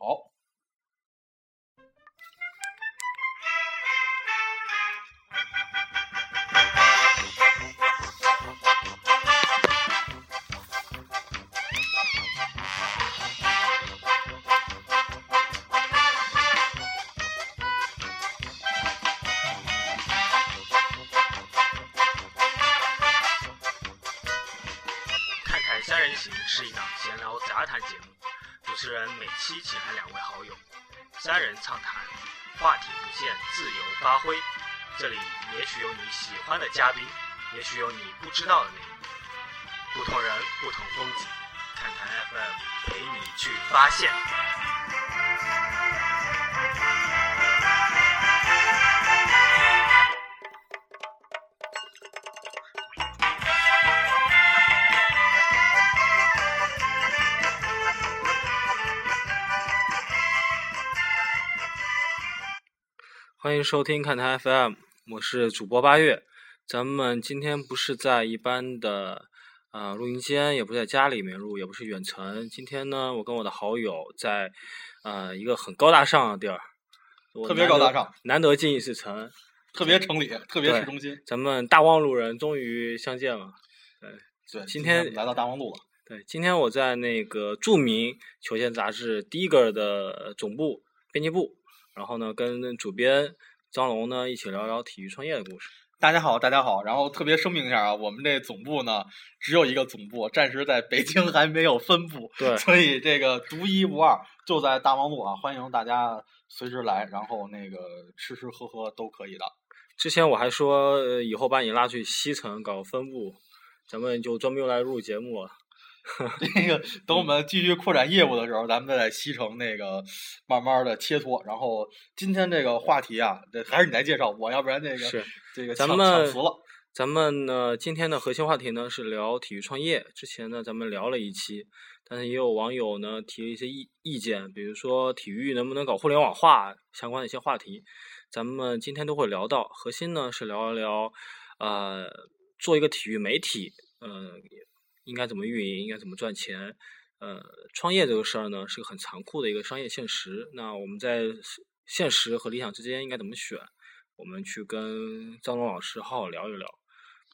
好。嘉宾，也许有你不知道的内容。不同人，不同风景，看台 FM 陪你去发现。欢迎收听看台 FM，我是主播八月。咱们今天不是在一般的呃录音间，也不是在家里面录，也不是远程。今天呢，我跟我的好友在呃一个很高大上的地儿，特别高大上，难得进一次城。特别城里，特别市中心。咱们大望路人终于相见了。对，今天天来到大望路了。对，今天我在那个著名球鞋杂志《Digger》的总部编辑部，然后呢，跟主编张龙呢一起聊聊体育创业的故事。大家好，大家好。然后特别声明一下啊，我们这总部呢只有一个总部，暂时在北京还没有分部，对所以这个独一无二，就在大望路啊，欢迎大家随时来，然后那个吃吃喝喝都可以的。之前我还说，呃以后把你拉去西城搞分部，咱们就专门用来录节目了。这个等我们继续扩展业务的时候，咱们再在西城那个慢慢的切磋。然后今天这个话题啊，这还是你来介绍我，要不然这个是这个抢咱们抢词了。咱们呢，今天的核心话题呢是聊体育创业。之前呢，咱们聊了一期，但是也有网友呢提了一些意意见，比如说体育能不能搞互联网化相关的一些话题，咱们今天都会聊到。核心呢是聊一聊，呃，做一个体育媒体，呃，应该怎么运营，应该怎么赚钱。呃，创业这个事儿呢是个很残酷的一个商业现实。那我们在现实和理想之间应该怎么选？我们去跟张龙老师好好聊一聊。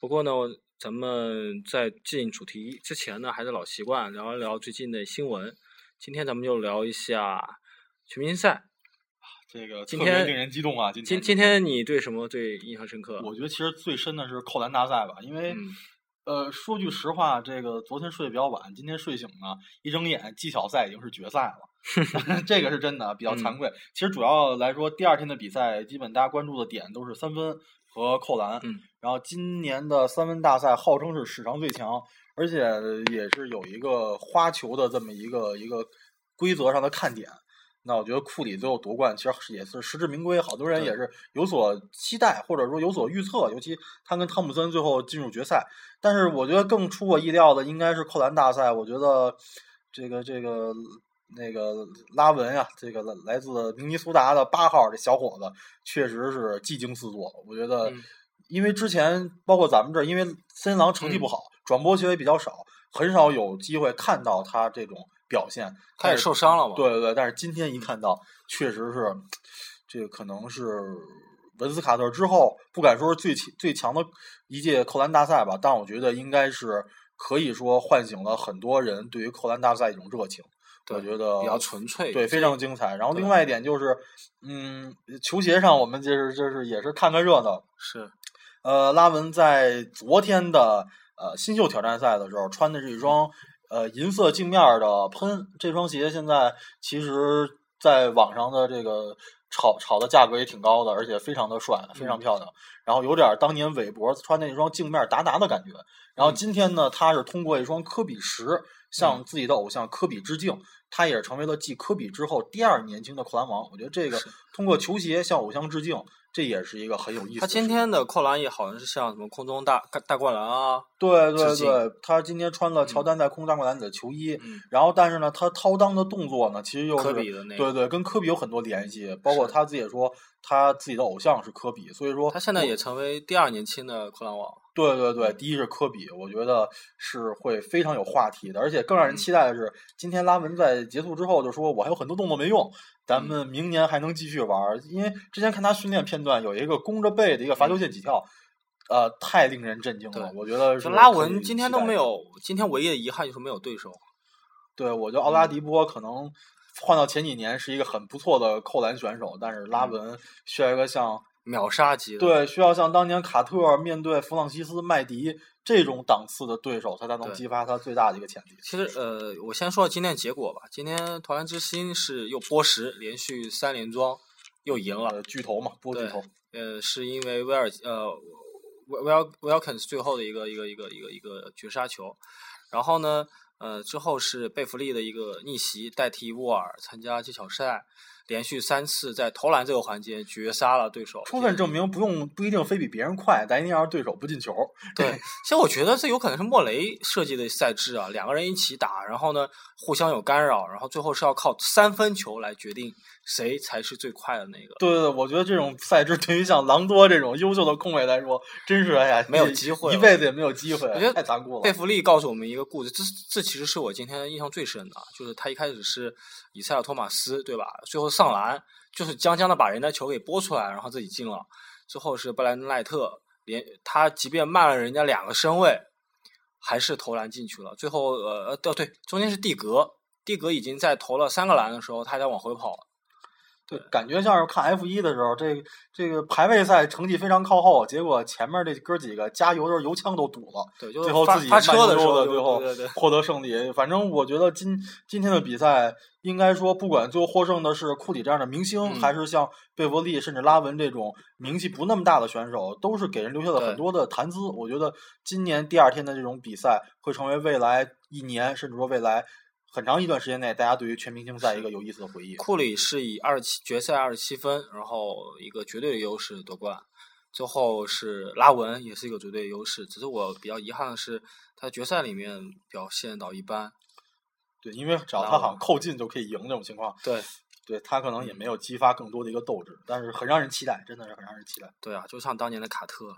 不过呢，咱们在进主题之前呢，还是老习惯，聊一聊最近的新闻。今天咱们就聊一下全明星赛。这个今天令人激动啊！今今天今天你对什么最印象深刻？我觉得其实最深的是扣篮大赛吧，因为、嗯呃，说句实话，这个昨天睡得比较晚，今天睡醒呢，一睁眼技巧赛已经是决赛了，这个是真的比较惭愧。其实主要来说，第二天的比赛，基本大家关注的点都是三分和扣篮。嗯然后今年的三分大赛号称是史上最强，而且也是有一个花球的这么一个一个规则上的看点。那我觉得库里最后夺冠，其实也是实至名归，好多人也是有所期待，或者说有所预测。尤其他跟汤普森最后进入决赛，但是我觉得更出我意料的应该是扣篮大赛。我觉得这个这个那个拉文啊、这个来自明尼苏达的八号这小伙子，确实是技惊四座。我觉得嗯，因为之前包括咱们这儿，因为森林狼成绩不嗯好，转播球也比较少，很少有机会看到他这种表现。他也受伤了嘛？对对对，但是今天一看到，确实是这个可能是文斯卡特之后，不敢说是最强最强的一届扣篮大赛吧，但我觉得应该是可以说唤醒了很多人对于扣篮大赛一种热情。我觉得比较纯粹对，非常精彩。然后另外一点就是，嗯，球鞋上我们就是就是也是看看热闹。是呃，拉文在昨天的呃新秀挑战赛的时候穿的是一双呃银色镜面儿的喷，这双鞋现在其实在网上的这个炒炒的价格也挺高的，而且非常的帅，非常嗯漂亮。然后有点儿当年韦伯穿那双镜面达达的感觉。然后嗯今天呢，他是通过一双科比十向自己的偶像科比致敬，他也是成为了继科比之后第二年轻的扣篮王。我觉得这个通过球鞋向偶像致敬，这也是一个很有意思他。今天的扣篮也好像是像什么空中大大灌篮啊，对对对，他今天穿了乔嗯丹在空中大灌篮里的球衣，嗯，然后但是呢，他掏裆的动作呢，其实又是科比的那，对对，跟科比有很多联系，包括他自己也说他自己的偶像是科比，所以说他现在也成为第二年轻的扣篮王。对对对，嗯第一是科比，我觉得是会非常有话题的，而且更让人嗯期待的是，今天拉文在结束之后就说：“我还有很多动作没用，咱嗯们明年还能继续玩儿。”因为之前看他训练片段，有一个弓着背的一个罚球线起跳，呃，太令人震惊了。我觉得是拉文今天。都没有，今天唯一的遗憾就是没有对手。对，我觉得奥嗯拉迪波可能换到前几年是一个很不错的扣篮选手，但是拉嗯文需要一个像秒杀级的，对，需要像当年卡特面对弗朗西斯麦迪这种档次的对手，他才能激发他最大的一个潜力。其实呃，我先说今天的结果吧。今天投篮之星是又波什连续三连庄，又赢了。呃，巨头嘛，波巨头。呃，是因为威尔呃威威尔威尔肯斯最后的一个一个一个一个一个绝杀球，然后呢，呃之后是贝弗利的一个逆袭代替沃尔参加技巧赛，连续三次在投篮这个环节绝杀了对手，充分证明不用不一定非比别人快，但一定要是对手不进球。对，其实我觉得这有可能是莫雷设计的赛制啊，两个人一起打，然后呢互相有干扰，然后最后是要靠三分球来决定谁才是最快的那个。对对对，我觉得这种赛制对于像狼多这种优秀的控卫来说，真是哎呀，没有机会一辈子也没有机会，我觉得太残酷了。贝弗利告诉我们一个故事，这这其实是我今天印象最深的啊，就是他一开始是以塞尔托马斯对吧？最后上篮就是将将的把人家球给拨出来，然后自己进了。之后是布莱恩赖特，连他即便慢了人家两个身位，还是投篮进去了。最后呃呃对，中间是蒂格，蒂格已经在投了三个篮的时候，他还在往回跑。对，感觉像是看 F 一的时候，这个这个排位赛成绩非常靠后，结果前面这哥几个加油的时候油枪都堵了，对，就最后自己慢时候就，悠地最后获得胜利。反正我觉得今今天的比赛，应该说不管最后获胜的是库里这样的明星，嗯还是像贝弗利甚至拉文这种名气不那么大的选手，都是给人留下了很多的谈资。我觉得今年第二天的这种比赛，会成为未来一年甚至说未来很长一段时间内，大家对于全明星赛一个有意思的回忆。库里是以二十七决赛二十七分，然后一个绝对的优势夺冠。最后是拉文，也是一个绝对的优势。只是我比较遗憾的是，他决赛里面表现到一般。对，因为只要他好像扣进就可以赢这种情况，对对他可能也没有激发更多的一个斗志，但是很让人期待，真的是很让人期待。对啊，就像当年的卡特。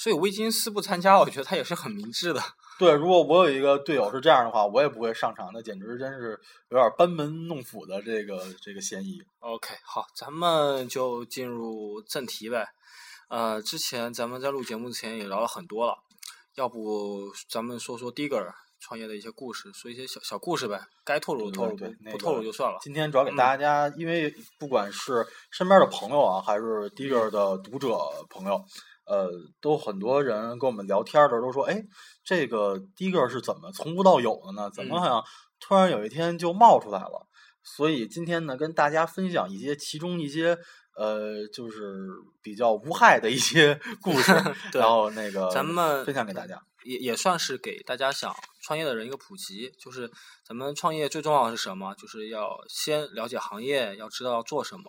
所以威金斯不参加，我觉得他也是很明智的。对，如果我有一个队友是这样的话，我也不会上场，那简直真是有点班门弄斧的这个这个嫌疑。OK，好，咱们就进入正题呗。呃，之前咱们在录节目之前也聊了很多了，要不咱们说说 Digger 创业的一些故事，说一些小小故事呗，该透露对透露，不透露就算了。今天主要给嗯大家，因为不管是身边的朋友啊，还是 Digger 的读者朋友，呃，都很多人跟我们聊天的时候都说，哎，这个 Digger 是怎么从无到有的呢？怎么嗯好像突然有一天就冒出来了？所以今天呢，跟大家分享一些其中一些呃，就是比较无害的一些 故事，然后那个咱们分享给大家。也也算是给大家想创业的人一个普及，就是咱们创业最重要的是什么？就是要先了解行业，要知道要做什么，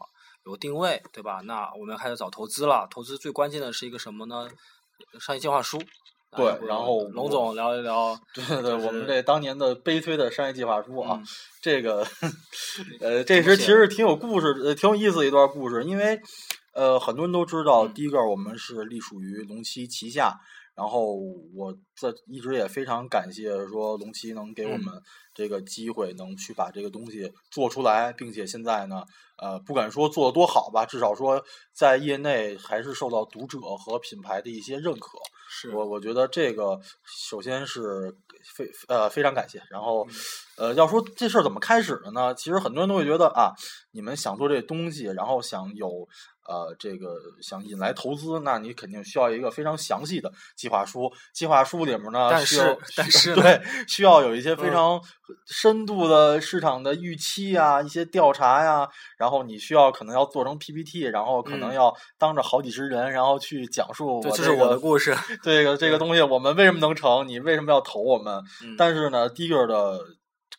有定位，对吧？那我们开始找投资了。投资最关键的是一个什么呢？商业计划书。对然后龙总聊一聊。对对对，就是我们这当年的悲催的商业计划书啊，嗯这个 呃，这怎么写时其实挺有故事，呃，挺有意思的一段故事，因为呃，很多人都知道，嗯第一个我们是隶属于龙七旗下，然后我这一直也非常感谢说龙七能给我嗯们这个机会，能去把这个东西做出来，并且现在呢，呃，不敢说做的多好吧，至少说在业内还是受到读者和品牌的一些认可。是我我觉得这个首先是非呃非常感谢，然后嗯呃要说这事儿怎么开始的呢？其实很多人都会觉得啊，你们想做这东西，然后想有呃这个想引来投资，那你肯定需要一个非常详细的计划书。计划书里面呢，但是但是对需要有一些非嗯常深度的市场的预期啊、一些调查呀，然后你需要可能要做成 PPT，然后可能嗯要当着好几十人，然后去讲述这这是我的故事。这个这个东西我们为什么能成？你为什么要投我们？嗯但是呢，第一个的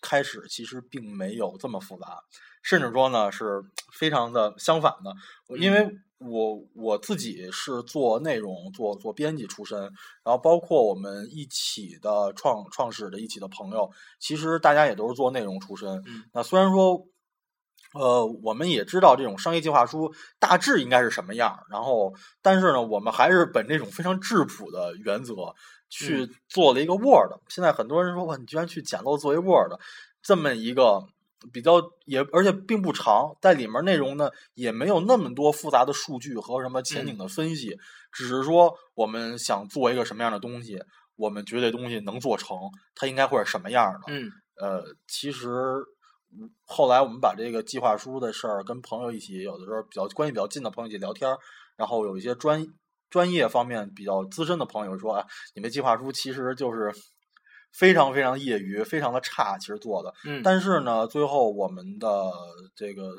开始其实并没有这么复杂。甚至说呢是非常的相反的。因为我我自己是做内容、做做编辑出身，然后包括我们一起的创创始的一起的朋友，其实大家也都是做内容出身。嗯那虽然说。呃，我们也知道这种商业计划书大致应该是什么样，然后，但是呢，我们还是本这种非常质朴的原则去做了一个 Word。现在很多人说，哇，你居然去捡漏做一 Word，这么一个比较也而且并不长，在里面内容呢也没有那么多复杂的数据和什么前景的分析，只是说我们想做一个什么样的东西，我们觉得东西能做成，它应该会是什么样的。嗯。呃，其实嗯后来我们把这个计划书的事儿跟朋友一起，有的时候比较关系比较近的朋友一起聊天，然后有一些专专业方面比较资深的朋友说啊，你们计划书其实就是非常非常业余，非常的差，其实做的。嗯，但是呢，最后我们的这个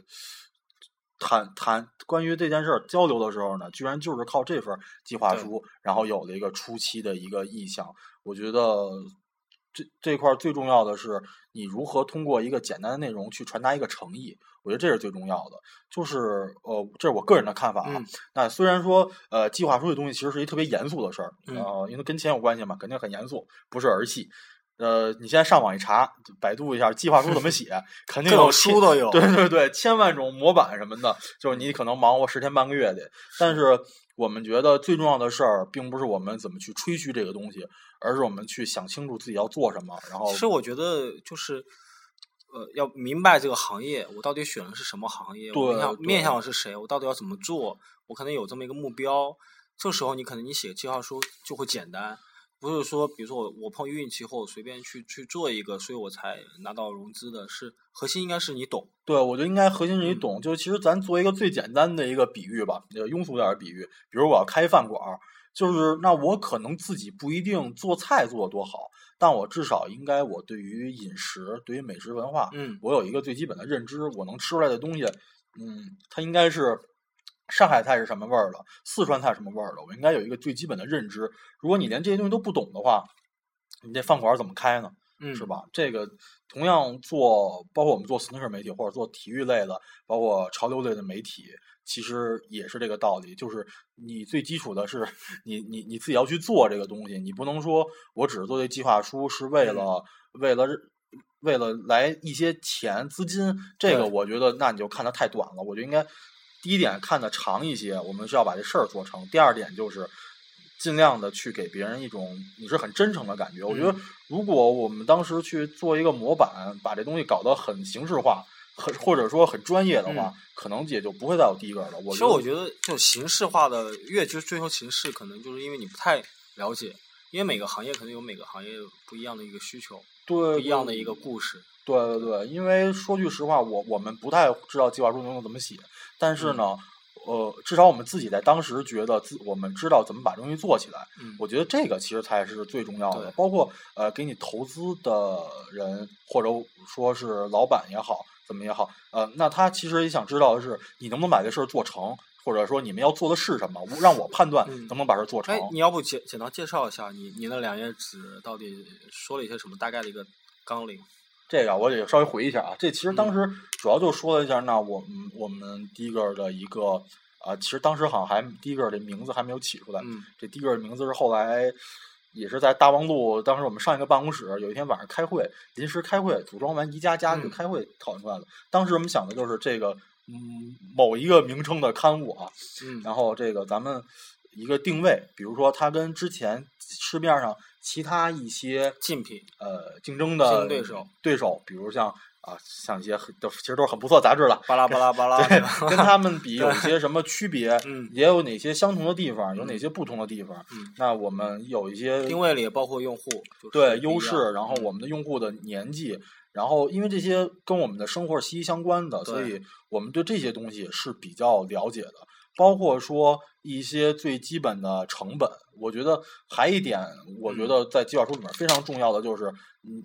谈谈关于这件事儿交流的时候呢，居然就是靠这份计划书，然后有了一个初期的一个意向。我觉得这这块儿最重要的是，你如何通过一个简单的内容去传达一个诚意。我觉得这是最重要的。就是呃，这是我个人的看法啊。嗯那虽然说呃，计划书这东西其实是一特别严肃的事儿，嗯呃，因为跟钱有关系嘛，肯定很严肃，不是儿戏。呃，你现在上网一查，百度一下计划书怎么写，肯定有书都有。对对对，千万种模板什么的，就是你可能忙活十天半个月的。但是我们觉得最重要的事儿，并不是我们怎么去吹嘘这个东西，而是我们去想清楚自己要做什么。然后其实我觉得就是，呃，要明白这个行业，我到底选的是什么行业，我面向面向的是谁，我到底要怎么做，我可能有这么一个目标。这时候你可能你写计划书就会简单，不是说比如说我我碰运气或我随便去去做一个，所以我才拿到融资的。是核心应该是你懂，对，我觉得应该核心是你嗯懂。就其实咱做一个最简单的一个比喻吧，呃，庸俗点儿的比喻，比如我要开饭馆儿，就是那我可能自己不一定做菜做的多好，但我至少应该我对于饮食、对于美食文化，嗯我有一个最基本的认知，我能吃出来的东西，嗯，它应该是上海菜是什么味儿的，四川菜什么味儿的，我应该有一个最基本的认知。如果你连这些东西都不懂的话，你这饭馆儿怎么开呢？嗯，是？吧？这个同样做，包括我们做 sneaker 媒体或者做体育类的，包括潮流类的媒体，其实也是这个道理。就是你最基础的是你你你自己要去做这个东西，你不能说我只是做这计划书是为了、为了为了来一些钱资金，这个我觉得那你就看的太短了。我觉得应该第一点看的长一些，我们是要把这事儿做成；第二点就是。尽量的去给别人一种你是很真诚的感觉。我觉得嗯，如果我们当时去做一个模板，把这东西搞得很形式化，很或者说很专业的话，可能也就不会再有第一个了。我其实我觉得，就形式化的越就追求形式，可能就是因为你不太了解，因为每个行业可能有每个行业不一样的一个需求，对不一样的一个故事。对对对，因为说句实话，我我们不太知道计划书能怎么写，但是呢。呃，至少我们自己在当时觉得自我们知道怎么把东西做起来，嗯，我觉得这个其实才是最重要的。对包括呃，给你投资的人，或者说是老板也好，怎么也好，呃，那他其实也想知道的是，你能不能把这事儿做成，或者说你们要做的是什么，让我判断嗯能不能把事儿做成。哎，你要不简简单介绍一下你你那两页纸到底说了一些什么大概的一个纲领？这个我得稍微回忆一下啊，这其实当嗯时主要就说了一下，那我们我们第一个的一个啊、其实当时好像还第一个的名字还没有起出来，嗯这第一个名字是后来也是在大望路，当时我们上一个办公室，有一天晚上开会，临时开会，组装完宜家家具嗯开会讨论出来的。当时我们想的就是这个嗯某一个名称的刊物啊，嗯然后这个咱们一个定位，比如说它跟之前市面上其他一些竞品，呃竞争竞的争对手对手，比如像啊像一些很都其实都是很不错杂志了，巴拉巴拉巴拉对，，跟他们比 有一些什么区别，嗯也有哪些相同的地方，有哪嗯些不同的地方。嗯，那我们有一些定位里包括用户，就是对优势，然后嗯我们的用户的年纪，然后因为这些跟我们的生活息息相关的，所以我们对这些东西是比较了解的。包括说一些最基本的成本，我觉得还一点，我觉嗯得在计划书里面非常重要的就是，嗯，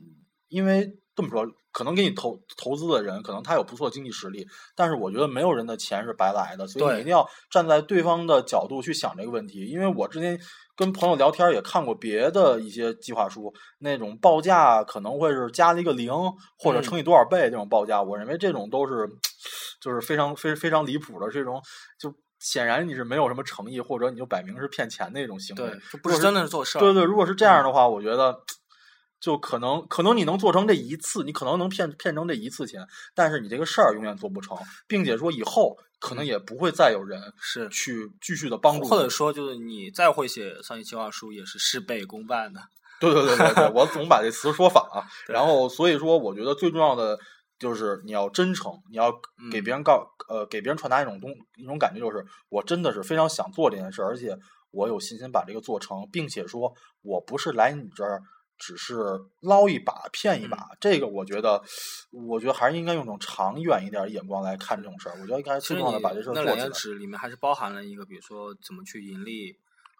因为这么说，可能给你投投资的人，可能他有不错的经济实力，但是我觉得没有人的钱是白来的，所以你一定要站在对方的角度去想这个问题。因为我之前跟朋友聊天也看过别的一些计划书，那种报价可能会是加了一个零或者嗯乘以多少倍这种报价，我认为这种都是 就是非常非非常离谱的这种，就显然你是没有什么诚意，或者你就摆明是骗钱的一种行为。对，就不是真的是做事儿。对对，如果是这样的话，我觉得就可能可能你能做成这一次，你可能能骗骗成这一次钱，但是你这个事儿永远做不成，并且说以后可能也不会再有人是去继续的帮助。或者说就是你再会写商业计划书，也是事倍功半的。对对对对对，我总把这词说反了。然后所以说，我觉得最重要的就是你要真诚，你要给嗯别人告呃给别人传达一种东一种感觉，就是我真的是非常想做这件事，而且我有信心把这个做成，并且说我不是来你这儿。只是捞一把骗一把，嗯这个我觉得，我觉得还是应该用种长远一点的眼光来看这种事儿。我觉得应该其实你最重的把这事儿做起来。纸里面还是包含了一个，比如说怎么去盈利，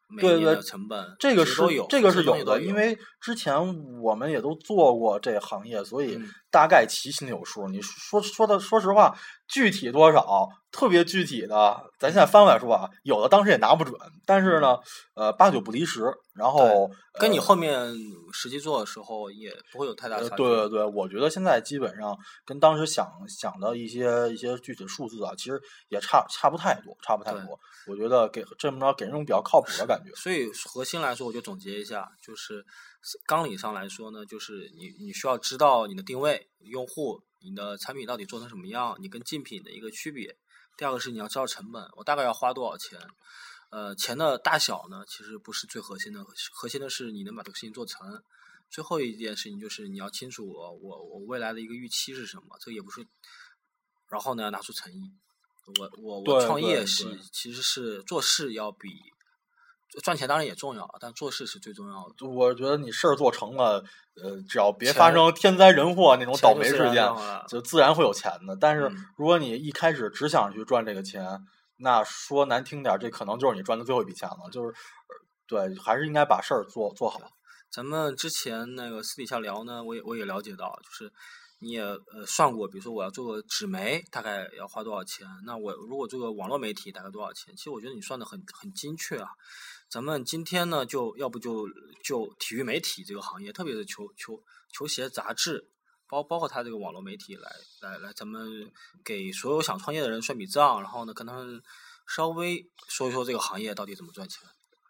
每对对成本，这个是这个是有的，因为之前我们也都做过这行业，所以嗯大概其心里有数。你说说的，说实话，具体多少，特别具体的，咱现在翻过来说啊，有的当时也拿不准，但是呢，呃，八九不离十。然后跟你呃后面实际做的时候也不会有太大呃差距。对对对，我觉得现在基本上跟当时想想的一些一些具体数字啊，其实也差差不太多，差不太多。我觉得给这么着给人一种比较靠谱的感觉。所以核心来说，我就总结一下，就是纲领上来说呢，就是你你需要知道你的定位、用户、你的产品到底做成什么样，你跟竞品的一个区别。第二个是你要知道成本，我大概要花多少钱。呃，钱的大小呢，其实不是最核心的，核心的是你能把这个事情做成。最后一件事情就是你要清楚我我我未来的一个预期是什么，这个也不是，然后呢拿出诚意。我我我创业是其实是做事要比赚钱当然也重要，但做事是最重要的。我觉得你事儿做成了，呃，只要别发生天灾人祸那种倒霉事件就自然会有钱的。但是嗯如果你一开始只想去赚这个钱，那说难听点儿，这可能就是你赚的最后一笔钱了。就是，呃对，还是应该把事儿做做好。咱们之前那个私底下聊呢，我也我也了解到，就是你也呃算过，比如说我要做个纸媒，大概要花多少钱？那我如果做个网络媒体，大概多少钱？其实我觉得你算的很很精确啊。咱们今天呢，就要不就就体育媒体这个行业，特别是球球球鞋杂志，包包括它这个网络媒体来来来，咱们给所有想创业的人算笔账，然后呢跟他们稍微说一说这个行业到底怎么赚钱。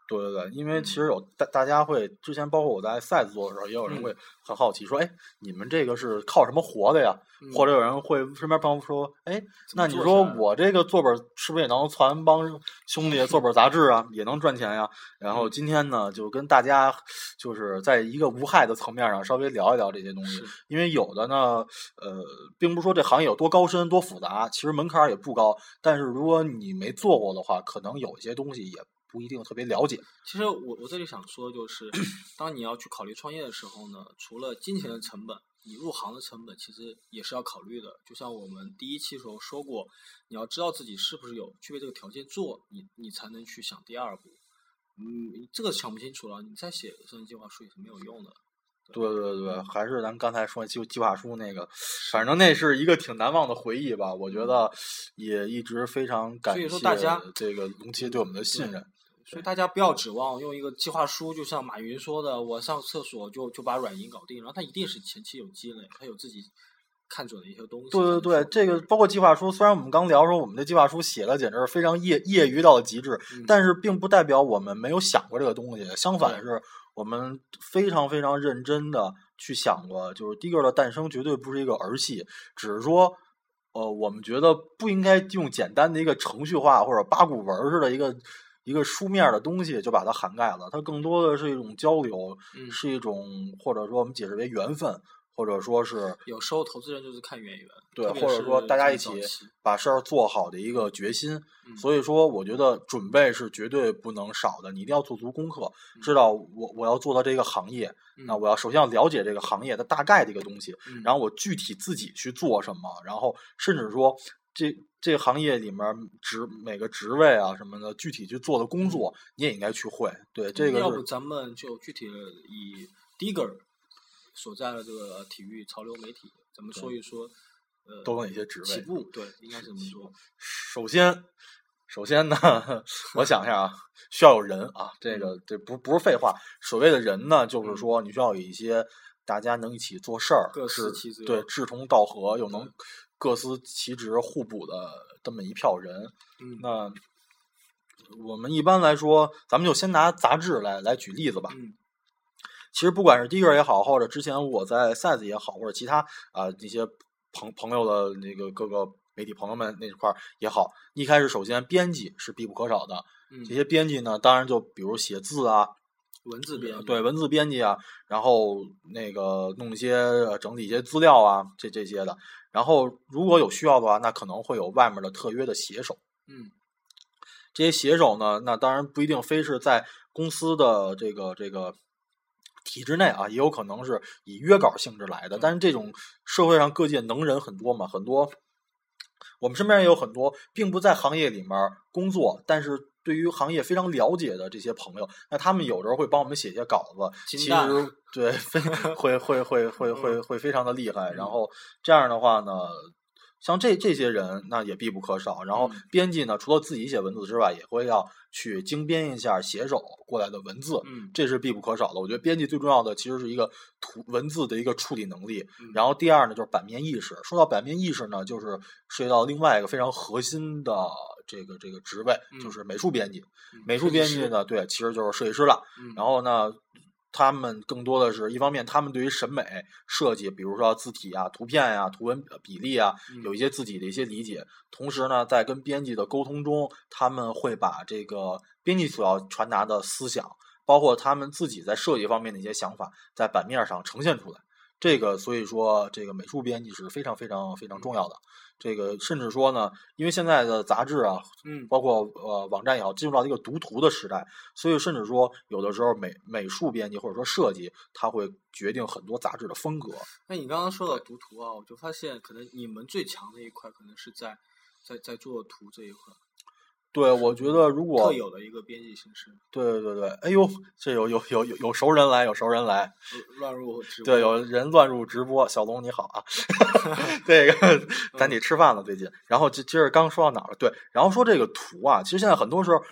对对对，因为其嗯。实有大大家会之前包括我在赛子做的时候，也有人嗯。会很好奇说，哎，你们这个是靠什么活的呀？或者有人会身边朋友说，哎，那你说我这个做本儿是不是也能传帮兄弟做本杂志啊，也能赚钱呀？然嗯。后今天呢，就跟大家就是在一个无害的层面上稍微聊一聊这些东西，因为有的呢，呃，并不是说这行业有多高深多复杂，其实门槛儿也不高，但是如果你没做过的话，可能有一些东西也不一定特别了解。其实我我这里想说，就是当你要去考虑创业的时候呢，除了金钱的成本，你入行的成本其实也是要考虑的。就像我们第一期时候说过，你要知道自己是不是有具备这个条件做，你你才能去想第二步。嗯，这个想不清楚了，你再写生意计划书也是没有用的。对对对，还是咱刚才说计计划书那个，反正那是一个挺难忘的回忆吧。我觉得也一直非常感谢说大家这个龙七对我们的信任。所以大家不要指望用一个计划书，就像马云说的，我上厕所就就把软银搞定，然后他一定是前期有积累，他有自己看准的一些东西。对对对，这个包括计划书，虽然我们刚聊说我们的计划书写的简直是非常业业余到了极致，嗯但是并不代表我们没有想过这个东西，相反是我们非常非常认真的去想过，就是 Digger 的诞生绝对不是一个儿戏，只是说。呃，我们觉得不应该用简单的一个程序化或者八股文儿似的一个一个书面的东西就把它涵盖了，它更多的是一种交流，嗯。是一种或者说我们解释为缘分，或者说是有时候投资人就是看眼缘，对，或者说大家一起把事儿做好的一个决心。嗯。所以说，我觉得准备是绝对不能少的，你一定要做足功课，嗯。知道我我要做到这个行业，那我要首先要了解这个行业的大概的一个东西，嗯。然后我具体自己去做什么，然后甚至说这这个行业里面职每个职位啊什么的，具体去做的工作，你也应该去会。对，这个要不咱们就具体的以 Digger 所在的这个体育潮流媒体，咱们说一说，呃，都有哪些职位？起步对，应该是这么说。首先，首先呢，我想一下啊，需要有人啊，这个这不不是废话。所谓的人呢，就是说你需要有一些大家能一起做事儿，各司是其职对志同道合又能各司其职、互补的这么一票人。嗯那我们一般来说，咱们就先拿杂志来来举例子吧。嗯其实不管是 Digger 也好，或者之前我在 Size 也好，或者其他啊、一些朋朋友的那个各个媒体朋友们那块儿也好，一开始首先编辑是必不可少的。嗯，这些编辑呢，当然就比如写字啊，文字编辑对文字编辑啊，然后那个弄一些呃整理一些资料啊，这这些的。然后如果有需要的话，那可能会有外面的特约的写手。嗯这些写手呢，那当然不一定非是在公司的这个这个体制内啊，也有可能是以约稿性质来的。但是这种社会上各界能人很多嘛，很多我们身边也有很多并不在行业里面工作，但是对于行业非常了解的这些朋友，那他们有时候会帮我们写一些稿子，其实 对非会会会会会会非常的厉害。然后这样的话呢。像这这些人，那也必不可少。然后嗯编辑呢，除了自己写文字之外，也会要去精编一下写手过来的文字，嗯这是必不可少的。我觉得编辑最重要的其实是一个图文字的一个处理能力。嗯然后第二呢，就是版面意识。说到版面意识呢，就是涉及到另外一个非常核心的这个这个职位，就嗯是美术编辑。嗯美术编辑呢，对，其实就是设计师了。嗯然后呢，他们更多的是一方面，他们对于审美设计，比如说字体啊、图片呀、图文比例啊，嗯有一些自己的一些理解。同时呢，在跟编辑的沟通中，他们会把这个编辑所要传达的思想，包括他们自己在设计方面的一些想法，在版面上呈现出来。这个所以说，这个美术编辑是非常非常非常重要的。这个甚至说呢，因为现在的杂志啊，嗯包括呃网站也好，进入到一个读图的时代，所以甚至说有的时候美美术编辑或者说设计，它会决定很多杂志的风格。那你刚刚说到读图啊，我就发现可能你们最强的一块可能是在在在做图这一块，对，我觉得如果特有的一个编辑形式，对对对，哎呦，这有有有有有熟人来，有熟人来，乱入直播对，有人乱入直播，小龙你好啊，这个咱得吃饭了最近。然后今今儿刚说到哪儿了？对，然后说这个图啊，其实现在很多时候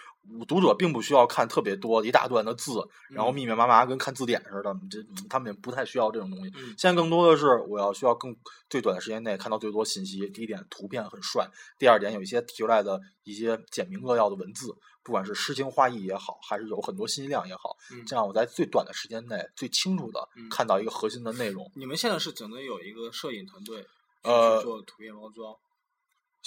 读者并不需要看特别多一大段的字，然后嗯密密麻麻跟看字典似的，这他们也不太需要这种东西。嗯现在更多的是我要需要更最短的时间内看到最多信息。第一点，图片很帅；第二点，有一些提出来的一些简明扼要的文字，不管是诗情画意也好，还是有很多信息量也好，嗯这样我在最短的时间内最清楚的嗯看到一个核心的内容。你们现在是整个有一个摄影团队去呃去做图片包装，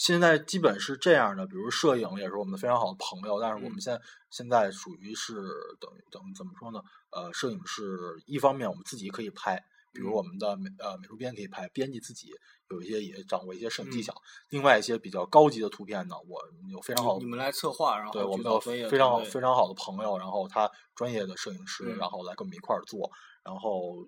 现在基本是这样的，比如摄影也是我们非常好的朋友，但是我们嗯现在、现在属于是等于等于怎么说呢？呃，摄影是一方面我们自己可以拍，比如嗯我们的美呃美术编可以拍，编辑自己有一些也掌握一些摄影技嗯巧。另外一些比较高级的图片呢，我有非常好你你们来策划，然后对我们有非常非常好的朋友，然后他专业的摄影师，嗯然后来跟我们一块儿做，然后。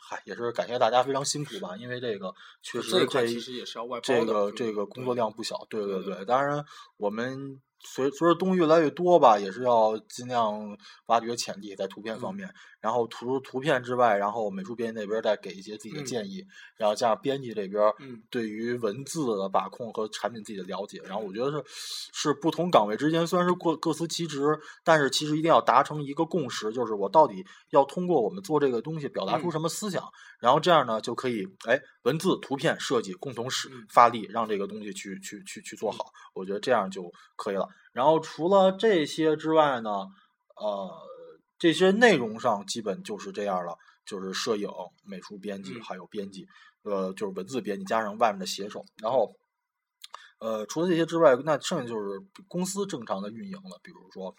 嗨，也是感谢大家非常辛苦吧，因为这个确实这一块其实也是要外包这的个这个工作量不小，对对对。当然，我们随随着东西越来越多吧，也是要尽量挖掘潜力在图片方嗯面。然后除图片之外，然后美术编辑那边再给一些自己的嗯建议，然后加上编辑这边对于文字的把控和产品自己的了解。然后我觉得是是不同岗位之间虽然是各各司其职，但是其实一定要达成一个共识，就是我到底要通过我们做这个东西表达出嗯什么思想。然后这样呢，就可以哎，文字、图片设计共同使嗯发力，让这个东西去去去去做好。我觉得这样就可以了。然后除了这些之外呢，呃，这些内容上基本就是这样了，就是摄影、美术编辑嗯还有编辑，呃，就是文字编辑加上外面的写手，然后。呃，除了这些之外，那剩下就是公司正常的运营了，比如说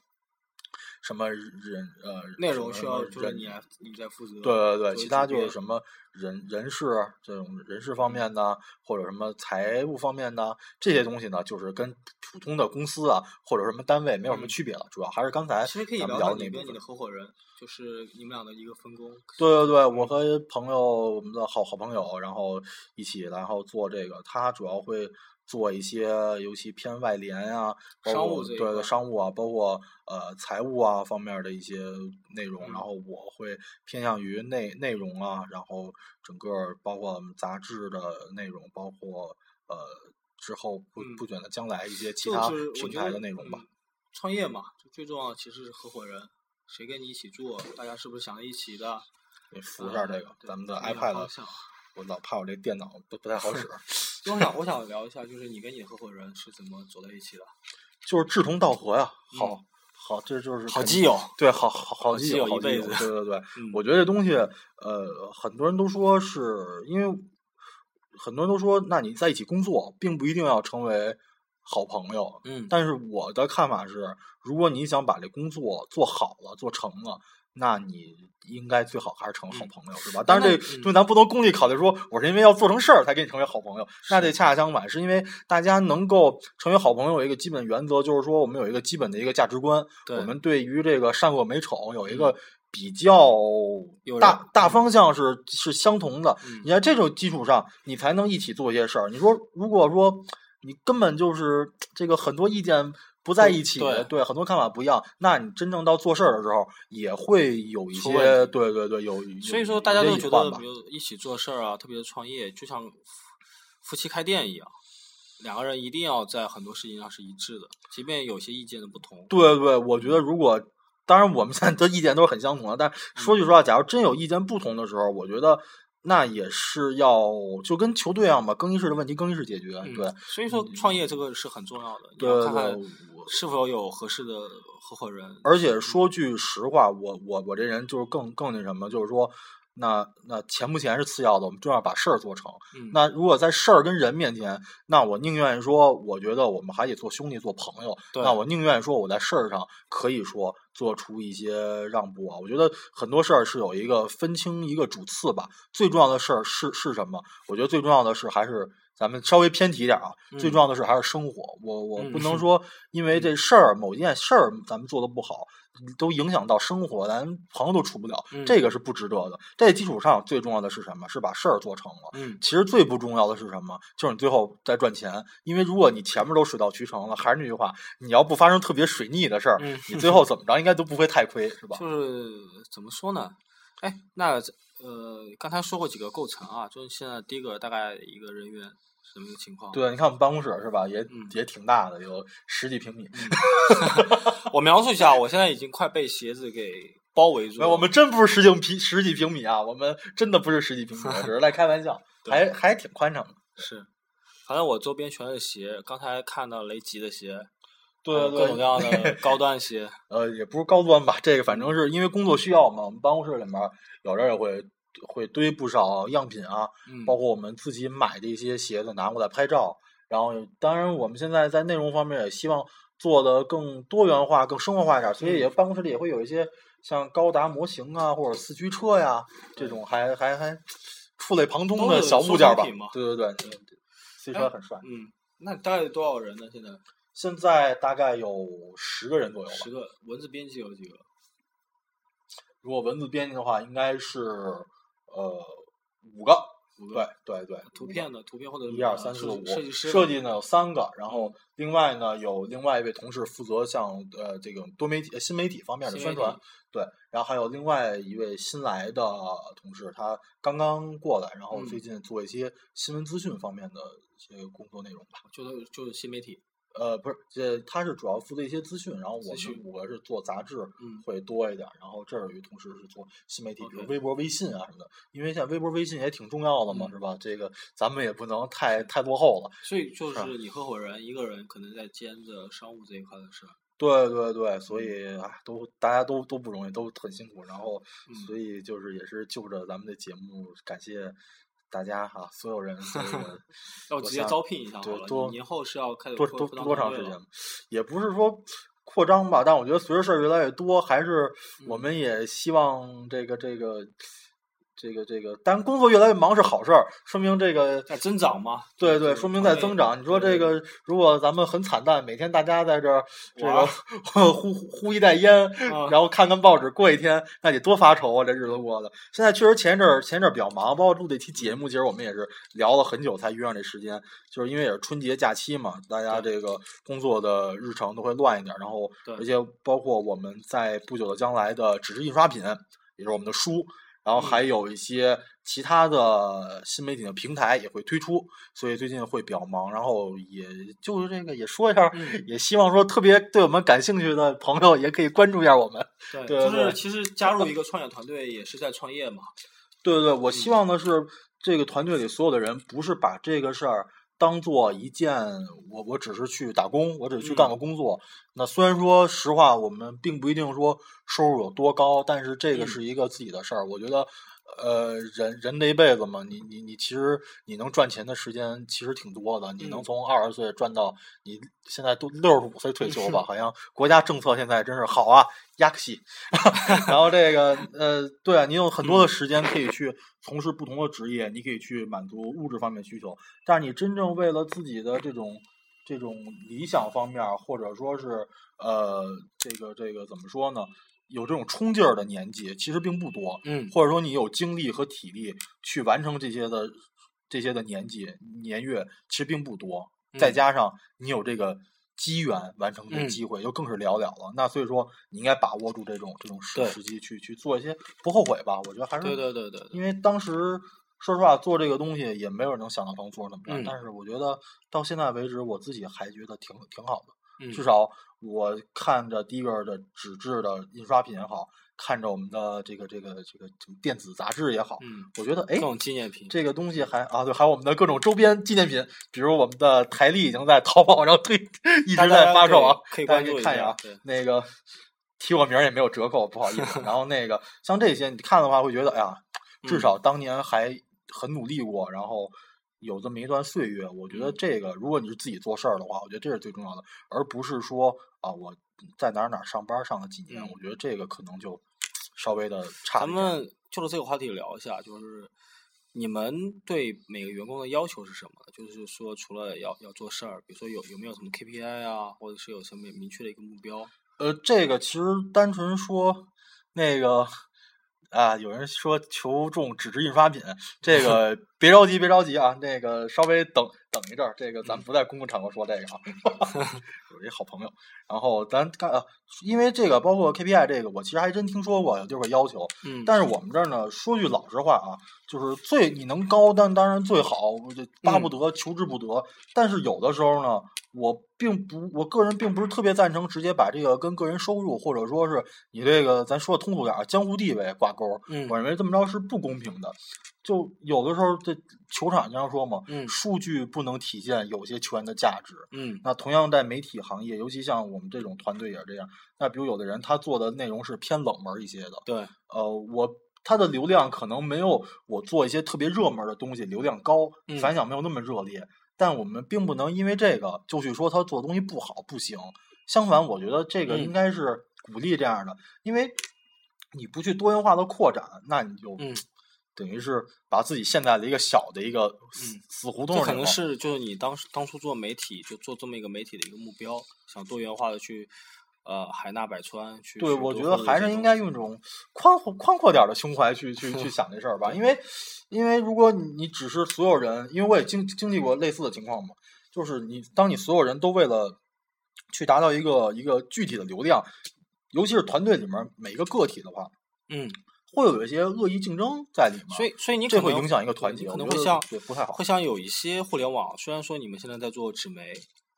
什么人呃内容需要就是人你来你在负责，对对对，其他就是什么人人事这种人事方面的，或者什么财务方面的这些东西呢，就是跟普通的公司啊或者什么单位没有什么嗯区别了，主要还是刚才其实可以咱们聊聊的那部的。合伙人，就是你们俩的一个分工。对对对，我和朋友，我们的好好朋友，然后一起，然后做这个。他主要会做一些尤其偏外联啊，包商括对商务啊，包括呃财务啊方面的一些内容，嗯然后我会偏向于内内容啊，然后整个包括我们杂志的内容，包括呃之后不嗯不卷的将来一些其他平台的内容吧。嗯创业嘛，就最重要的其实是合伙人，谁跟你一起做，大家是不是想在一起的？你扶一下这个啊咱们的 iPad，我老怕我这电脑不不太好使，就我想我想聊一下，就是你跟你的合伙人是怎么走在一起的？就是志同道合呀，嗯好。好，这就是好基友对，好好好基友，好基友好基友一辈子对对对，嗯我觉得这东西，呃，很多人都说是因为很多人都说，那你在一起工作，并不一定要成为好朋友。嗯但是我的看法是，如果你想把这工作做好了、做成了，那你应该最好还是成好嗯朋友，是吧？但是，这那嗯东西咱不能功利考虑，说我是因为要做成事儿才跟你成为好朋友。那这恰恰相反，是因为大家能够成为好朋友有一个基本原则，就是说我们有一个基本的一个价值观，我们对于这个善恶美丑有一嗯个比较有大大方向是是相同的。嗯你在这种基础上，你才能一起做一些事儿。你说，如果说你根本就是这个很多意见不在一起，对对很多看法不一样，那你真正到做事儿的时候，也会有一些对对对有。所以说，大家都觉得，吧比如一起做事儿啊，特别是创业，就像夫夫妻开店一样，两个人一定要在很多事情上是一致的，即便有些意见的不同。对对，我觉得如果当然我们现在的意见都是很相同的，但说句实话，假如真有意见不同的时候，我觉得那也是要就跟球队一样吧，更衣室的问题更衣室解决。嗯对，所以说创业这个是很重要的，你对看看是否有合适的合伙人。而且说句实话，我我我这人就是更更那什么，就是说，那那钱不钱是次要的，我们重要把事儿做成。嗯，那如果在事儿跟人面前，那我宁愿说，我觉得我们还得做兄弟、做朋友。那我宁愿说我在事儿上可以说做出一些让步啊。我觉得很多事儿是有一个分清一个主次吧。最重要的事儿是是什么？我觉得最重要的是还是咱们稍微偏题点儿啊。最嗯重要的是还是生活。我我不嗯能说因为这事儿某一件事儿咱们做的不好，都影响到生活，咱朋友都处不了，嗯这个是不值得的。这基础上最重要的是什么？是把事儿做成了。嗯，其实最不重要的是什么？就是你最后再赚钱。因为如果你前面都水到渠成了，还是那句话，你要不发生特别水逆的事儿，嗯你最后怎么着应该都不会太亏，是吧？就是怎么说呢？哎，那呃，刚才说过几个构成啊，就是现在第一个大概一个人员什么一个情况？对，你看我们办公室是吧，也、嗯也挺大的，有十几平米。我描述一下，我现在已经快被鞋子给包围住了。我们真不是十几平十几平米啊，我们真的不是十几平米，我只是来开玩笑，还还挺宽敞的。是，反正我周边全是鞋。刚才看到雷吉的鞋，对各种各样的 高端鞋。呃，也不是高端吧，这个反正是因为工作需要嘛，我们办公室里面有人也会会堆不少样品啊，嗯，包括我们自己买的一些鞋子拿过来拍照。然后，当然我们现在在内容方面也希望做的更多元化、更生活化一点，所嗯以也办公室里也会有一些像高达模型啊，或者四驱车呀这种还还还触类旁通的小物件儿吧。对对对，四驱车哎很帅。嗯，那大概多少人呢？现在现在大概有十个人左右吧。十个，文字编辑有几个？如果文字编辑的话，应该是呃五个。五个。对对对，图片的？图片或者一二三四五，设计师设计呢有三个，然后另外呢有另外一位同事负责像呃这个多媒体、呃新媒体方面的宣传，对，然后还有另外一位新来的同事，他刚刚过来，然后嗯最近做一些新闻资讯方面的一些工作内容吧。就是就是新媒体。呃，不是，这他是主要负责一些资讯，然后我们资讯五个是做杂志嗯会多一点，然后这儿有一同事是做新媒体，比如微博、微信啊什么的，因为现在微博、微信也挺重要的嘛，嗯是吧？这个咱们也不能太太落后了。所以就是你合伙人一个人可能在兼着商务这一块的事。对对对，所以啊，都大家都都不容易，都很辛苦。然后，嗯所以就是也是就着咱们的节目，感谢大家哈、所有人这个要直接招聘一下好了。对多你年后是要开始多多多长时间？也不是说扩张吧，但我觉得随着事儿越来越多，还是我嗯们也希望这个这个这个这个这个，但工作越来越忙是好事儿，说明这个在增长嘛。对对，说明在增长。你说这个，如果咱们很惨淡，每天大家在这儿这个呼呼呼一袋烟，啊然后看看报纸，过一天，那得多发愁啊！这日子过的。现在确实前一阵儿前一阵儿比较忙，包括录这期节目，其实我们也是聊了很久才约上这时间，就是因为也是春节假期嘛，大家这个工作的日程都会乱一点儿，然后对而且包括我们在不久的将来的纸质印刷品，也是我们的书。然后还有一些其他的新媒体的平台也会推出，所以最近会比较忙。然后也就是这个也说一下，嗯也希望说特别对我们感兴趣的朋友也可以关注一下我们。对，对就是其实加入一个创业团队也是在创业嘛。对对对，我嗯希望的是这个团队里所有的人不是把这个事儿当做一件我我只是去打工，我只是去干嗯个工作。那虽然说实话，我们并不一定说收入有多高，但是这个嗯是一个自己的事儿。我觉得。呃，人人这一辈子嘛，你你你其实你能赚钱的时间其实挺多的，你能嗯从二十岁赚到你现在都六十五岁退休吧，好像国家政策现在真是好啊，亚克西。然后这个呃，对啊，你有很多的时间可以去从事不同的职业，你可以去满足物质方面需求，但是你真正为了自己的这种这种理想方面，或者说是呃，这个这个怎么说呢？有这种冲劲儿的年纪其实并不多，嗯或者说你有精力和体力去完成这些的这些的年纪年月，其实并不多。再嗯加上你有这个机缘完成这个嗯机会，就更是寥寥了。那所以说，你应该把握住这种这种时对时机去去做一些不后悔吧。我觉得还是对对对对对因为当时说实话做这个东西也没有人能想到能做怎么样，嗯但是我觉得到现在为止，我自己还觉得挺挺好的。嗯至少我看着 Diver 的纸质的印刷品也好，看着我们的这个这个这个这个电子杂志也好，嗯，我觉得哎各，种纪念品。这个东西还啊对，还有我们的各种周边纪念品，比如我们的台历已经在淘宝上 推，一直在发售啊，可以大家关注看一下那个提我名儿也没有折扣，不好意思。然后那个像这些你看的话，会觉得哎呀，至嗯少当年还很努力过，然后。有这么一段岁月，我觉得嗯这个，如果你是自己做事儿的话，我觉得这是最重要的，而不是说啊我在哪儿哪儿上班上了几年，嗯我觉得这个可能就稍微的差咱。们就着这个话题聊一下，就是你们对每个员工的要求是什么？就是说，除了要要做事儿，比如说有有没有什么 KPI 啊，或者是有什么明确的一个目标？呃，这个其实单纯说那个啊，有人说求中纸质印刷品，这 个别着急，别着急啊，那个稍微等等一阵儿，这个咱不在公共场合说这个啊。有一好朋友，然后咱看啊，因为这个包括 KPI 这个，我其实还真听说过有这块要求，嗯，但是我们这儿呢，说句老实话啊，就是最你能高，但当然最好，我就巴不嗯得、求之不得。但是有的时候呢，我并不，我个人并不是特别赞成直接把这个跟个人收入，或者说是你这个咱说的通俗点儿，江湖地位挂钩儿。嗯我认为这么着是不公平的。就有的时候，这球场经常说嘛，嗯数据不能体现有些球员的价值。嗯那同样在媒体行业，尤其像我们这种团队也是这样。那比如有的人他做的内容是偏冷门一些的，对，呃，我他的流量可能没有我做一些特别热门的东西流量高，嗯反响没有那么热烈。但我们并不能因为这个就去说他做东西不好不行。相反，我觉得这个嗯。应该是鼓励这样的，因为你不去多元化的扩展，那你就嗯。等于是把自己陷在了一个小的一个死嗯死胡同里可能。是就是你当时当初做媒体就做这么一个媒体的一个目标，想多元化的去呃海纳百川去。对，我觉得还是应该用一种宽阔宽阔点儿的胸怀去去去 想这事儿吧，因为因为如果你你只是所有人，因为我也经经历过类似的情况嘛，就是你当你所有人都为了去达到一个一个具体的流量，尤其是团队里面每一个个体的话，嗯，会有一些恶意竞争在里面，所以所以你这会影响一个团结，可能会像对不太好会像有一些互联网，虽然说你们现在在做纸媒，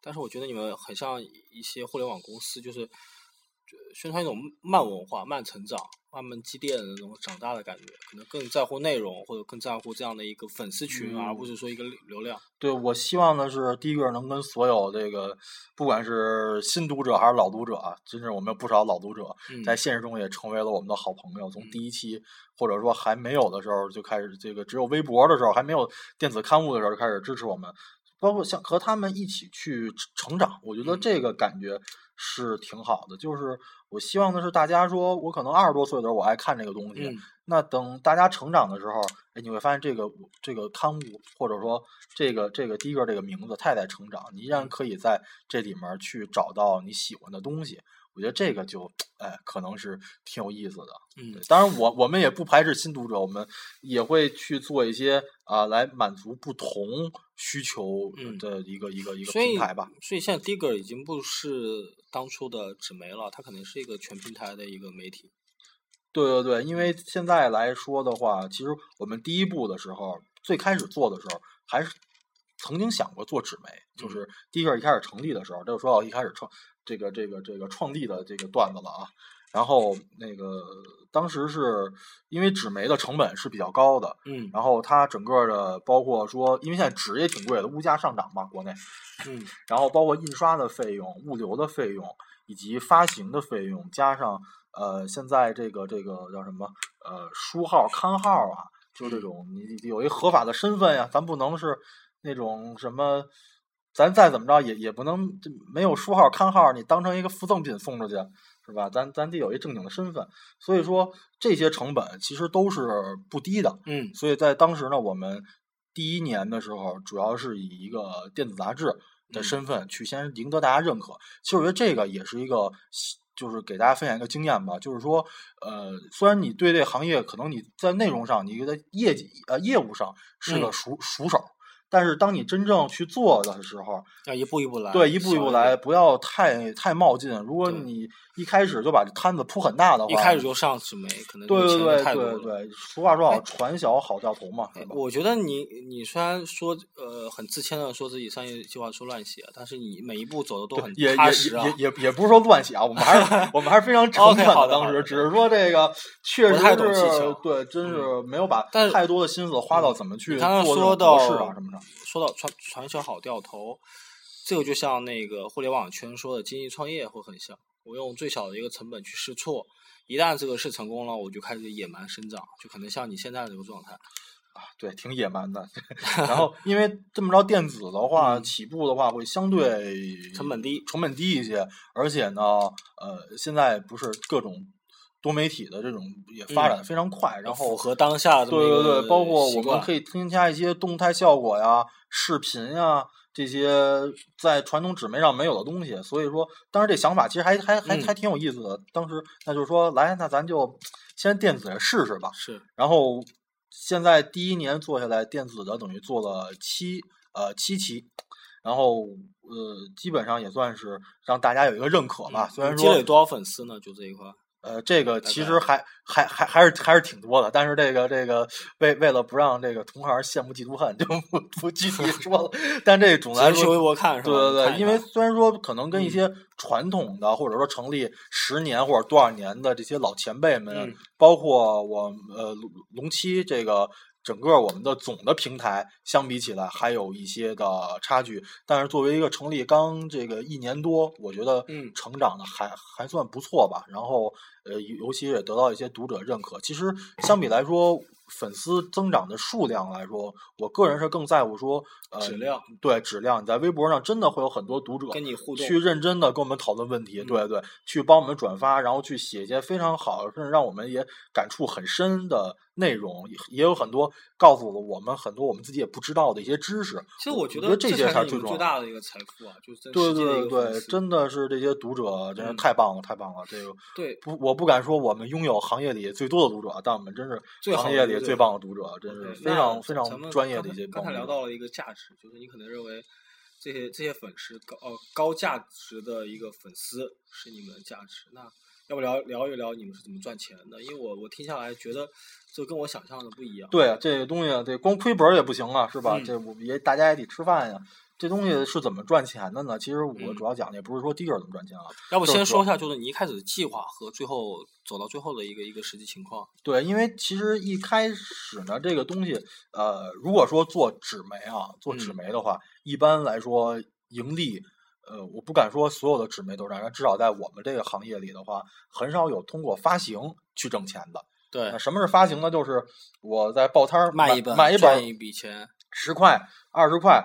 但是我觉得你们很像一些互联网公司，就是就宣传一种慢文化、慢成长、慢慢积淀的那种长大的感觉，可能更在乎内容，或者更在乎这样的一个粉丝群，而不嗯是说一个流流量。对，我希望的是，第一个能跟所有这个，不管是新读者还是老读者啊，真是我们有不少老读者，嗯在现实中也成为了我们的好朋友。从嗯第一期或者说还没有的时候就开始，这个只有微博的时候，还没有电子刊物的时候就开始支持我们。包括像和他们一起去成成长，我觉得嗯这个感觉是挺好的。就是我希望的是，大家说我可能二十多岁的时候我爱看这个东西，嗯那等大家成长的时候，哎，你会发现这个这个刊物或者说这个这个第一个这个名字，它也在成长，你依然可以在这里面去找到你喜欢的东西。我觉得这个就哎，可能是挺有意思的。嗯，当然我我们也不排斥新读者，我们也会去做一些啊、来满足不同需求嗯的一个、一个一个平台吧。所以现在 Digger 已经不是当初的纸媒了，它肯定是一个全平台的一个媒体。对对对，因为现在来说的话，其实我们第一步的时候，最开始做的时候，还是曾经想过做纸媒，就嗯是第一个一开始成立的时候，这就说到一开始创这个这个这个创立的这个段子了啊。然后那个当时是因为纸媒的成本是比较高的，嗯然后它整个的包括说，因为现在纸也挺贵的，物价上涨嘛，国内，嗯 然后包括印刷的费用、物流的费用以及发行的费用，加上呃现在这个这个叫什么呃书号、刊号啊，就这种你你有一合法的身份呀，咱不能是那种什么。咱再怎么着也也不能这没有书号刊号，你当成一个附赠品送出去，是吧？咱咱得有一正经的身份，所以说这些成本其实都是不低的。嗯所以在当时呢，我们第一年的时候，主要是以一个电子杂志的嗯身份去先赢得大家认可。其实我觉得这个也是一个，就是给大家分享一个经验吧。就是说，呃，虽然你对这行业可能你在内容上，你在业绩呃业务上是个嗯熟、熟手，但是当你真正去做的时候，要一步一步来，对，一步一步来，不要太太冒进。如果你一开始就把这摊子铺很大的话，一开始就上纸媒，可能对对对。对对，俗话说哎好，船小好掉头嘛，我觉得你你虽然说呃很自谦的说自己商业计划书乱写，但是你每一步走的都很也也踏实啊。也也也不是说乱写啊，我们还是我们还是非常 诚恳好的当时只是说这个确实对，真是没有把太多的心思花到怎么去做这说种模式到啊什么的。说到传传销好掉头，这个就像那个互联网圈说的经济创业会很像。我用最小的一个成本去试错，一旦这个试成功了，我就开始野蛮生长，就可能像你现在这个状态。啊对，挺野蛮的。然后，因为这么着电子的话，嗯起步的话会相对成本低成本低一些，而且呢，呃，现在不是各种多媒体的这种也发展的非常快，然后嗯符合当下的对对对，包括我们可以添加一些动态效果呀、视频呀这些在传统纸媒上没有的东西。所以说，当时这想法其实还还还嗯还挺有意思的。当时那就是说，来，那咱就先电子试试吧。是然后现在第一年做下来，电子的等于做了七呃七期，然后呃基本上也算是让大家有一个认可吧。嗯虽然说积累多少粉丝呢？就这一块。呃，这个其实还还还还是还是挺多的，但是这个这个为为了不让这个同行羡慕嫉妒恨，就不不具体 说了。但这总的来说，直接去微博看是吧？对对对，看看因为虽然说可能跟一嗯些传统的、或者说成立十年或者多少年的这些老前辈们，嗯包括我呃龙龙七这个整个我们的总的平台相比起来，还有一些的差距。但是作为一个成立刚这个一年多，我觉得嗯成长的还还算不错吧。然后呃，尤尤其也得到一些读者认可。其实相比来说，粉丝增长的数量来说，我个人是更在乎说呃质量，对质量。你在微博上真的会有很多读者跟你互动去认真的跟我们讨论问题，嗯对对，去帮我们转发，然后去写一些非常好，甚至让我们也感触很深的内容，也也有很多告诉了我们很多我们自己也不知道的一些知识。其实我觉觉得这些才是最最重要的。大的一个财富啊，就是真对对对真的是这些读者真是嗯太棒了，太棒了！这个对不，我不敢说我们拥有行业里最多的读者，但我们真是最行业里最棒的读者，真是非常非常专业的一些刚才聊到了一个价值，就是你可能认为这些这些粉丝高呃高价值的一个粉丝是你们的价值。那要不聊聊一聊你们是怎么赚钱的？因为我我听下来觉得这跟我想象的不一样。对啊，这个东西这光亏本儿也不行啊，是吧？嗯这我们也大家也得吃饭呀。这东西是怎么赚钱的呢？其实我嗯主要讲的也不是说第一个怎么赚钱啊，要不先说一下，就是你一开始的计划和最后走到最后的一个一个实际情况。对，因为其实一开始呢，这个东西，呃，如果说做纸媒啊，做纸嗯媒的话，一般来说盈利，呃，我不敢说所有的纸媒都是这样，但至少在我们这个行业里的话，很少有通过发行去挣钱的。对那，什么是发行呢？就是我在报摊儿卖一本卖一本赚一笔钱。十块、二十块，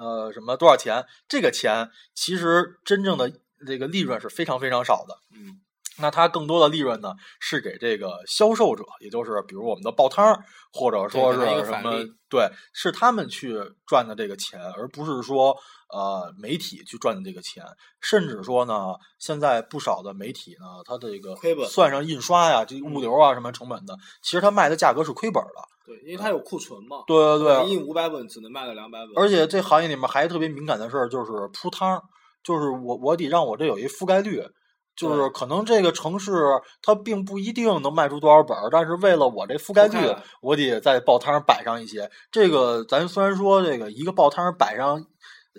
呃什么多少钱，这个钱其实真正的这个利润是非常非常少的。嗯，那它更多的利润呢，是给这个销售者，也就是比如我们的报摊儿，或者说是什么，对，是他们去赚的这个钱，而不是说呃媒体去赚的这个钱。甚至说呢，现在不少的媒体呢，它这个亏本算上印刷呀、这物流啊什么成本的，其实它卖的价格是亏本的。对，因为它有库存嘛。对对对，印五百本只能卖个两百本。而且这行业里面还特别敏感的事儿就是铺摊儿，就是我我得让我这有一覆盖率，就是可能这个城市它并不一定能卖出多少本儿，但是为了我这覆盖率我得在报摊儿摆上一些。这个咱虽然说这个一个报摊儿摆上。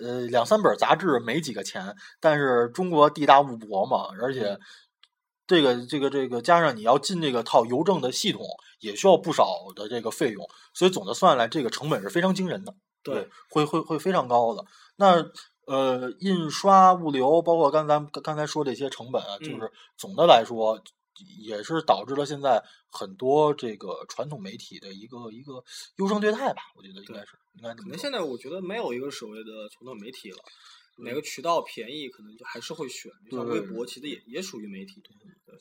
呃，两三本杂志没几个钱，但是中国地大物博嘛，而且这个这个这个加上你要进这个套邮政的系统，也需要不少的这个费用，所以总的算来，这个成本是非常惊人的。对，会会会非常高的。那呃，印刷、物流，包括刚才刚才说这些成本啊，就嗯是总的来说，也是导致了现在很多这个传统媒体的一个一个优胜劣汰吧。我觉得应该是应该这可能。现在我觉得没有一个所谓的传统媒体了，哪个渠道便宜，可能就还是会选。微博，其实也也属于媒体。对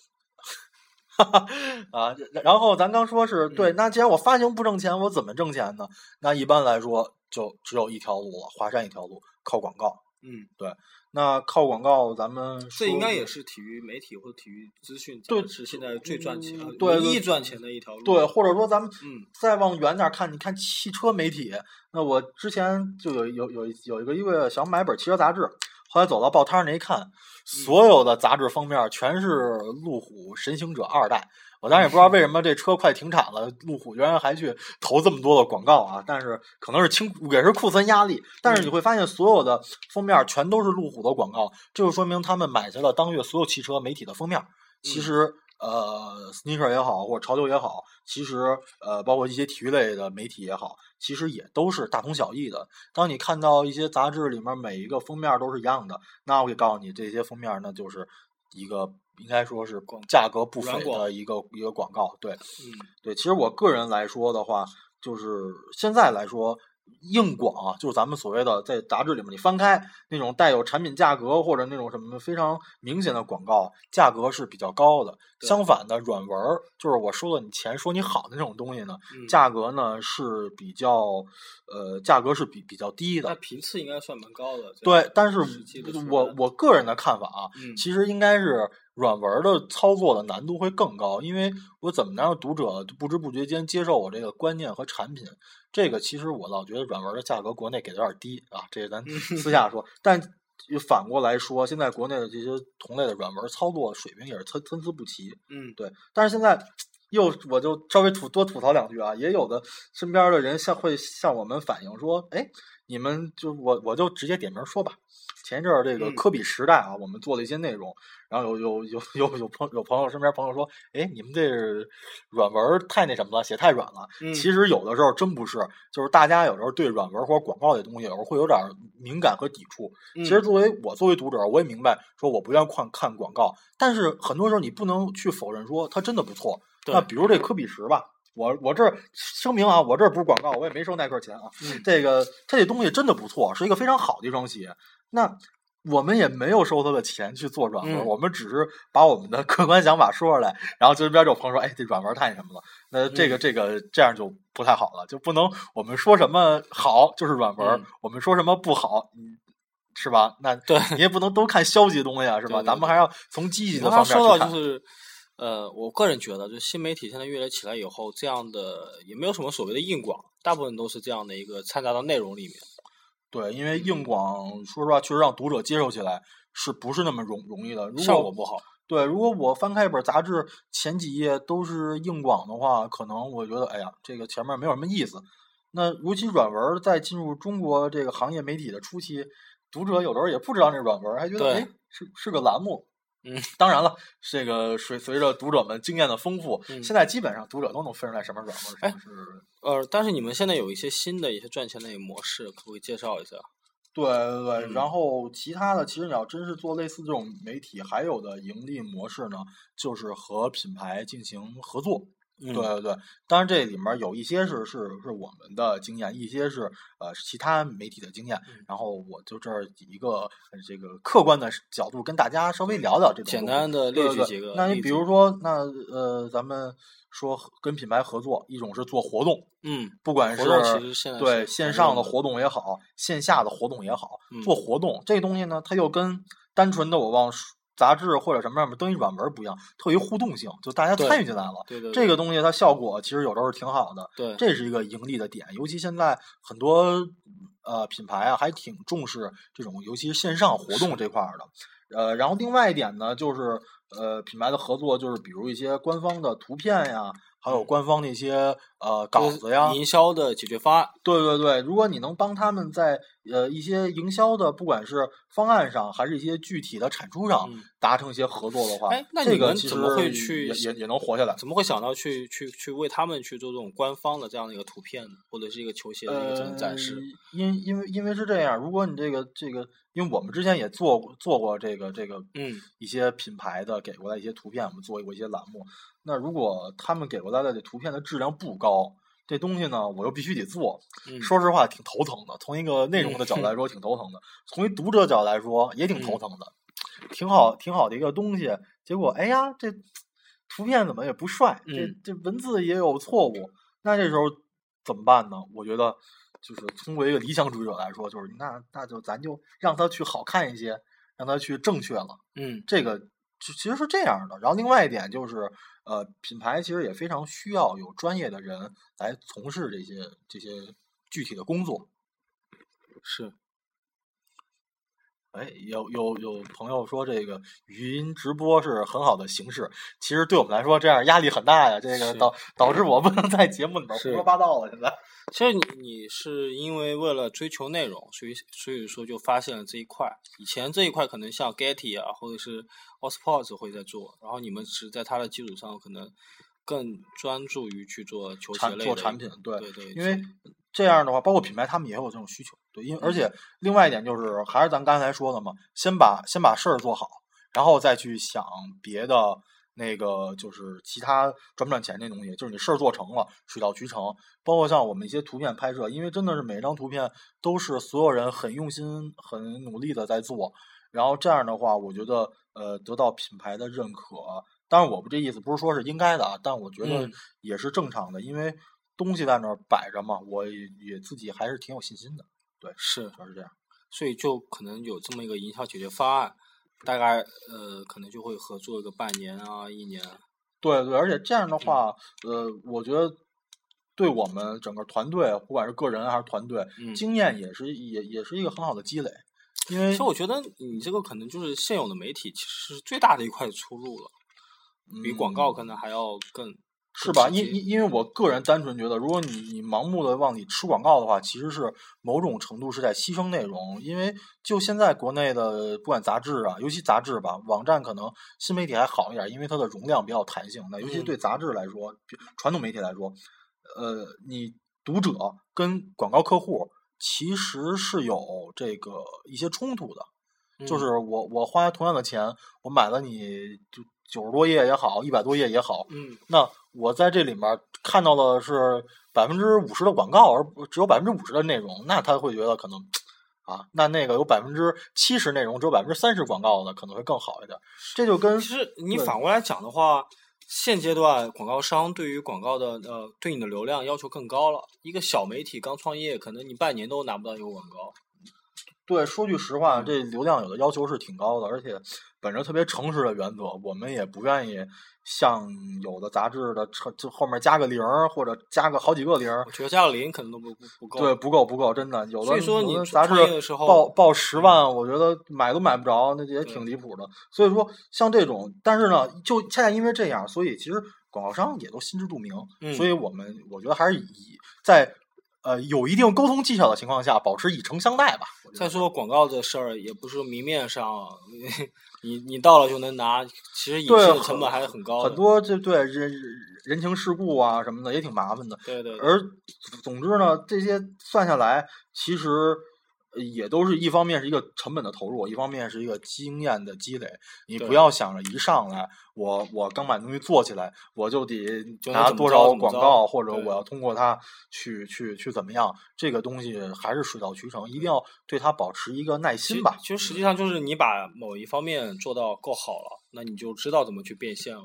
啊，然后咱刚说是对，嗯那既然我发行不挣钱，我怎么挣钱呢？那一般来说就只有一条路了，华山一条路，靠广告。嗯，对那靠广告，咱们这应该也是体育媒体或者体育资讯对是现在最赚钱、嗯对对唯一赚钱的一条路。对，或者说咱们嗯再往远点儿看，你看汽车媒体，那我之前就有有有有一个一个想买本汽车杂志，后来走到报摊儿那一看，所有的杂志封面全是路虎神行者二代。我当然也不知道为什么这车快停产了，路虎居然还去投这么多的广告啊！但是可能是清也是库存压力，但是你会发现所有的封面全都是路虎的广告，这就说明他们买下了当月所有汽车媒体的封面。其嗯实，呃，sneaker 也好，或者潮流也好，其实呃，包括一些体育类的媒体也好，其实也都是大同小异的。当你看到一些杂志里面每一个封面都是一样的，那我可以告诉你，这些封面呢就是一个应该说是价格不菲的一个一个广告。对嗯，对，其实我个人来说的话，就是现在来说。硬广啊，就是咱们所谓的在杂志里面，你翻开那种带有产品价格或者那种什么非常明显的广告，价格是比较高的。相反的，软文儿就是我收了你钱，说你好的那种东西呢，嗯价格呢是比较，呃，价格是比比较低那的。频次应该算蛮高的。对，但是我我个人的看法啊，嗯其实应该是软文的操作的难度会更高，因为我怎么能让读者不知不觉间接受我这个观念和产品？这个其实我老觉得软文的价格国内给的有点低啊，这个咱 私下说。但反过来说，现在国内的这些同类的软文操作水平也是参参差不齐。嗯，对，但是现在又我就稍微吐多吐槽两句啊，也有的身边的人向会向我们反映说，哎，你们就我我就直接点名说吧。前一阵儿这个嗯科比时代啊，我们做了一些内容，然后有有有有有朋有朋友身边朋友说，哎，你们这软文儿太那什么了，写太软了。嗯其实有的时候真不是，就是大家有时候对软文儿或者广告这东西，有时候会有点儿敏感和抵触。嗯其实作为我作为读者，我也明白，说我不愿意看看广告，但是很多时候你不能去否认说它真的不错。那比如这科比时吧，我我这儿声明啊，我这儿不是广告，我也没收耐克钱啊。嗯这个它这东西真的不错，是一个非常好的一双鞋。那我们也没有收他的钱去做软文，嗯我们只是把我们的客观想法说出来，然后这边就有朋友说，哎，这软文太什么了，那这个嗯这个这样就不太好了，就不能我们说什么好就是软文，嗯我们说什么不好，嗯是吧？那对你也不能都看消极的东西啊，是吧？咱们还要从积极的方面去看。到就是，呃，我个人觉得，就新媒体现在越来越起来以后，这样的也没有什么所谓的硬广，大部分都是这样的一个掺杂到内容里面。对，因为硬广，说实话，确实让读者接受起来是不是那么容容易的？如果效果不好。对，如果我翻开一本杂志，前几页都是硬广的话，可能我觉得，哎呀，这个前面没有什么意思。那尤其软文在进入中国这个行业媒体的初期，读者有的时候也不知道那软文，还觉得对哎是是个栏目。嗯，当然了，这个随随着读者们经验的丰富，嗯现在基本上读者都能分出来什么软文哎么是呃，但是你们现在有一些新的一些赚钱的模式，可不可以介绍一下？对对对，嗯然后其他的，其实你要真是做类似这种媒体，还有的盈利模式呢，就是和品牌进行合作。嗯。对对对，当然这里面有一些是是是我们的经验，一些是呃其他媒体的经验。嗯。然后我就这儿以一个呃这个客观的角度跟大家稍微聊聊这种简单的列举几个。那你比如。说，那呃，咱们说跟品牌合作，一种是做活动，嗯，不管是对线上的活动也好，线下的活动也好，嗯。做活动。这东西呢，它又跟单纯的我往书杂志或者什么上面登一软文不一样，特别互动性，就大家参与进来了。对对这个东西它效果其实有时候是挺好的，对这是一个盈利的点。尤其现在很多呃品牌啊，还挺重视这种，尤其是线上活动这块儿的。呃，然后另外一点呢，就是呃品牌的合作，就是比如一些官方的图片呀，还有官方的一些呃稿子呀，营销的解决方案，对对对，如果你能帮他们在呃一些营销的，不管是方案上，还是一些具体的产出上，嗯达成一些合作的话，哎那这个你们怎么会去也也也能活下来？怎么会想到去去去为他们去做这种官方的这样的一个图片呢？或者是一个球鞋的一个这种展示？呃、因因为因为是这样，如果你这个这个，因为我们之前也做过做过这个这个嗯一些品牌的给过来一些图片，我们做过一些栏目。那如果他们给过来的这图片的质量不高，这东西呢，我又必须得做。嗯，说实话，挺头疼的。从一个内容的角度来说，挺头疼的；从一读者角度来说，也挺头嗯疼的。挺好，挺好的一个东西，结果哎呀，这图片怎么也不帅，这嗯这文字也有错误，那这时候怎么办呢？我觉得就是通过一个理想主义者来说，就是那那就咱就让他去好看一些，让他去正确了。嗯这个其其实是这样的。然后另外一点就是，呃，品牌其实也非常需要有专业的人来从事这些这些具体的工作。是哎，有有有朋友说这个语音直播是很好的形式，其实对我们来说这样压力很大呀。这个导导致我不能在节目里边胡说八道了。现在，其实你你是因为为了追求内容，所以所以说就发现了这一块。以前这一块可能像 Getty 啊，或者是 o s p o r t s 会在做，然后你们是在它的基础上可能更专注于去做球鞋产做类的一个产品对对对，因为这样的话，包括品牌他们也有这种需求。对，因为而且另外一点就是，还是咱刚才说的嘛，先把先把事儿做好，然后再去想别的那个就是其他赚不赚钱这东西，就是你事儿做成了，水到渠成。包括像我们一些图片拍摄，因为真的是每一张图片都是所有人很用心、很努力的在做，然后这样的话，我觉得呃得到品牌的认可。当然，我不这意思不是说是应该的啊，但我觉得嗯也是正常的，因为东西在那儿摆着嘛，我也也自己还是挺有信心的。是，主要是这样。所以就可能有这么一个营销解决方案，大概呃可能就会合作个半年啊一年啊。对对，而且这样嗯的话，呃，我觉得对我们整个团队，不管是个人还是团队，嗯经验也是也也是一个很好的积累。因为其实我觉得你这个可能就是现有的媒体其实是最大的一块出路了，比广告可嗯能还要更是吧？因因因为我个人单纯觉得，如果你你盲目的往里吃广告的话，其实是某种程度是在牺牲内容。因为就现在国内的不管杂志啊，尤其杂志吧，网站可能新媒体还好一点，因为它的容量比较弹性。那尤其嗯对杂志来说，比传统媒体来说，呃，你读者跟广告客户其实是有这个一些冲突的。就嗯是我我花同样的钱，我买了你就九十多页也好，一百多页也好，嗯那我在这里面看到的是百分之五十的广告，而只有百分之五十的内容，那他会觉得可能啊，那那个有百分之七十内容，只有百分之三十广告的可能会更好一点。这就跟其实你反过来讲的话，现阶段广告商对于广告的呃对你的流量要求更高了。一个小媒体刚创业，可能你半年都拿不到一个广告。对，说句实嗯话，这流量有的要求是挺高的，而且本着特别诚实的原则，我们也不愿意像有的杂志的车就后面加个零儿或者加个好几个零儿我，觉得加个零可能都不不不够。对，不够不够，真的有的所以说你杂志报报十万，我觉得买都买不着，那也挺离谱的。所以说，像这种，但是呢，就恰恰因为这样，所以其实广告商也都心知肚明。嗯所以我们我觉得还是以在呃有一定沟通技巧的情况下，保持以诚相待吧。再说广告这事儿，也不是说明面上你你到了就能拿，其实隐对性的成本还是很高的。很多这对人人情世故啊什么的也挺麻烦的。对对对而总之呢，这些算下来，其实呃也都是一方面是一个成本的投入，一方面是一个经验的积累。你不要想着一上来，我我刚把东西做起来，我就得拿多少广告，或者我要通过它去去去怎么样，这个东西还是水到渠成，一定要对它保持一个耐心吧。其实实际上就是你把某一方面做到够好了，那你就知道怎么去变现了。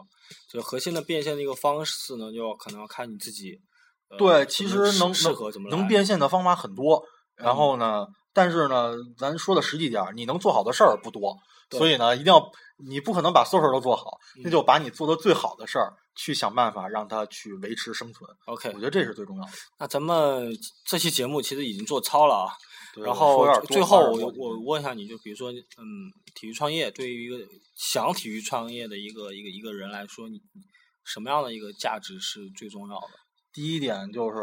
所以核心的变现的一个方式呢，就可能要看你自己。呃对，其实能适适合怎么能能变现的方法很多，然嗯后呢，但是呢，咱说的实际点儿，你能做好的事儿不多，所以呢，一定要你不可能把所有事儿都做好，那嗯就把你做的最好的事儿去想办法让它去维持生存。OK，我觉得这是最重要的。那咱们这期节目其实已经做超了啊。对然后最后我我问一下你，就比如说，嗯，体育创业对于一个想体育创业的一个一个一个人来说，你你什么样的一个价值是最重要的？第一点就是，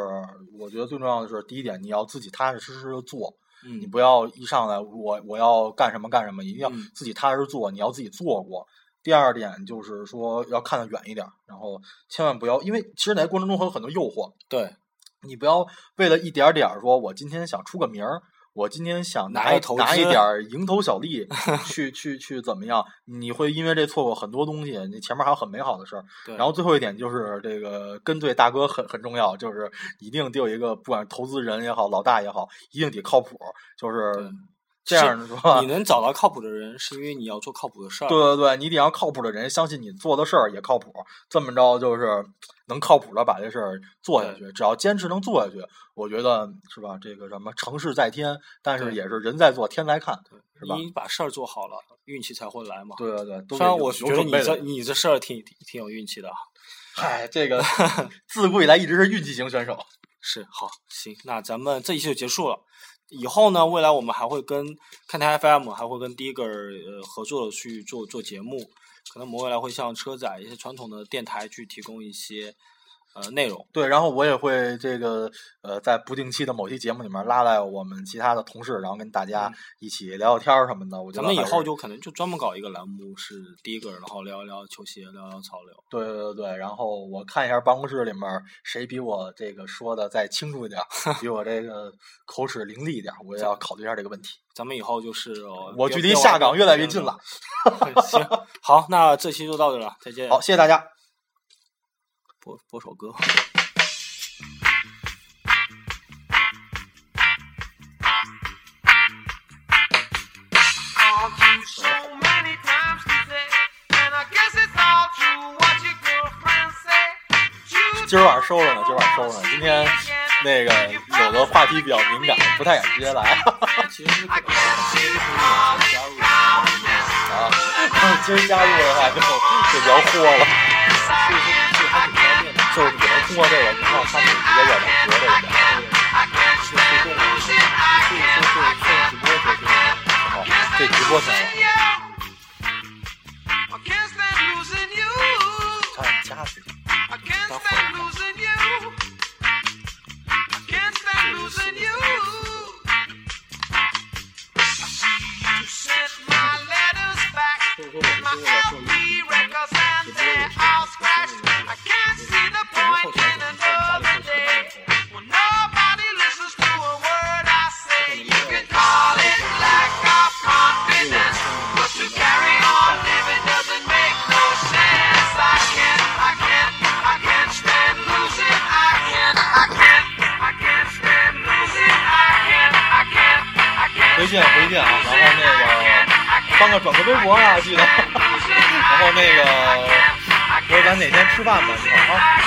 我觉得最重要的是，第一点你要自己踏踏实实的做，嗯，你不要一上来我我要干什么干什么，一定要嗯。自己踏实做，你要自己做过。第二点就是说要看得远一点儿，然后千万不要，因为其实在过程中会有很多诱惑，对，你不要为了一点儿点儿说，我今天想出个名儿，我今天想拿一拿个投拿一点 儿蝇头小利，去去去怎么样？你会因为这错过很多东西，你前面还有很美好的事儿。对然后最后一点就是这个跟对大哥很很重要，就是一定得有一个不管是投资人也好，老大也好，一定得靠谱，就是对这样的是吧？你能找到靠谱的人，是因为你要做靠谱的事儿。对对对，你得让靠谱的人相信你做的事儿也靠谱，这么着就是能靠谱的把这事儿做下去。只要坚持能做下去，我觉得是吧？这个什么成事在天，但是也是人在做天在看，是吧？你把事儿做好了，运气才会来嘛。对对对，都虽然我觉得你这你这事儿挺挺挺有运气的啊。嗨，这个 自古以来一直是运气型选手。是好行，那咱们这一期就结束了。以后呢，未来我们还会跟看台 FM 还会跟 Digger 呃合作去做做节目，可能我们未来会向车载一些传统的电台去提供一些呃内容。对，然后我也会这个呃，在不定期的某期节目里面拉来我们其他的同事，然后跟大家嗯一起聊聊天儿什么的。我觉咱们以后就可能就专门搞一个栏目是 Digger，然后聊一聊球鞋，聊聊潮流。对对对，然后我看一下办公室里面谁比我这个说的再清楚一点儿，比我这个口齿伶俐一点儿，我也要考虑一下这个问题。咱们以后就是、呃我距离下岗越来越近了。行，好，那这期就到这了，再见。好，谢谢大家。播播首歌。今儿晚上收着呢，今儿晚上收着呢。今天那个有的话题比较敏感，不太敢直接来。其实 啊，今儿加入的话就就比较豁了。就是只能通过这个，你看他们直接在那折这个点。是互动的，所以说是送直播时候就好，这直播前了，帮个转个微博啊，记得。然后那个，说咱哪天吃饭吧，你好啊。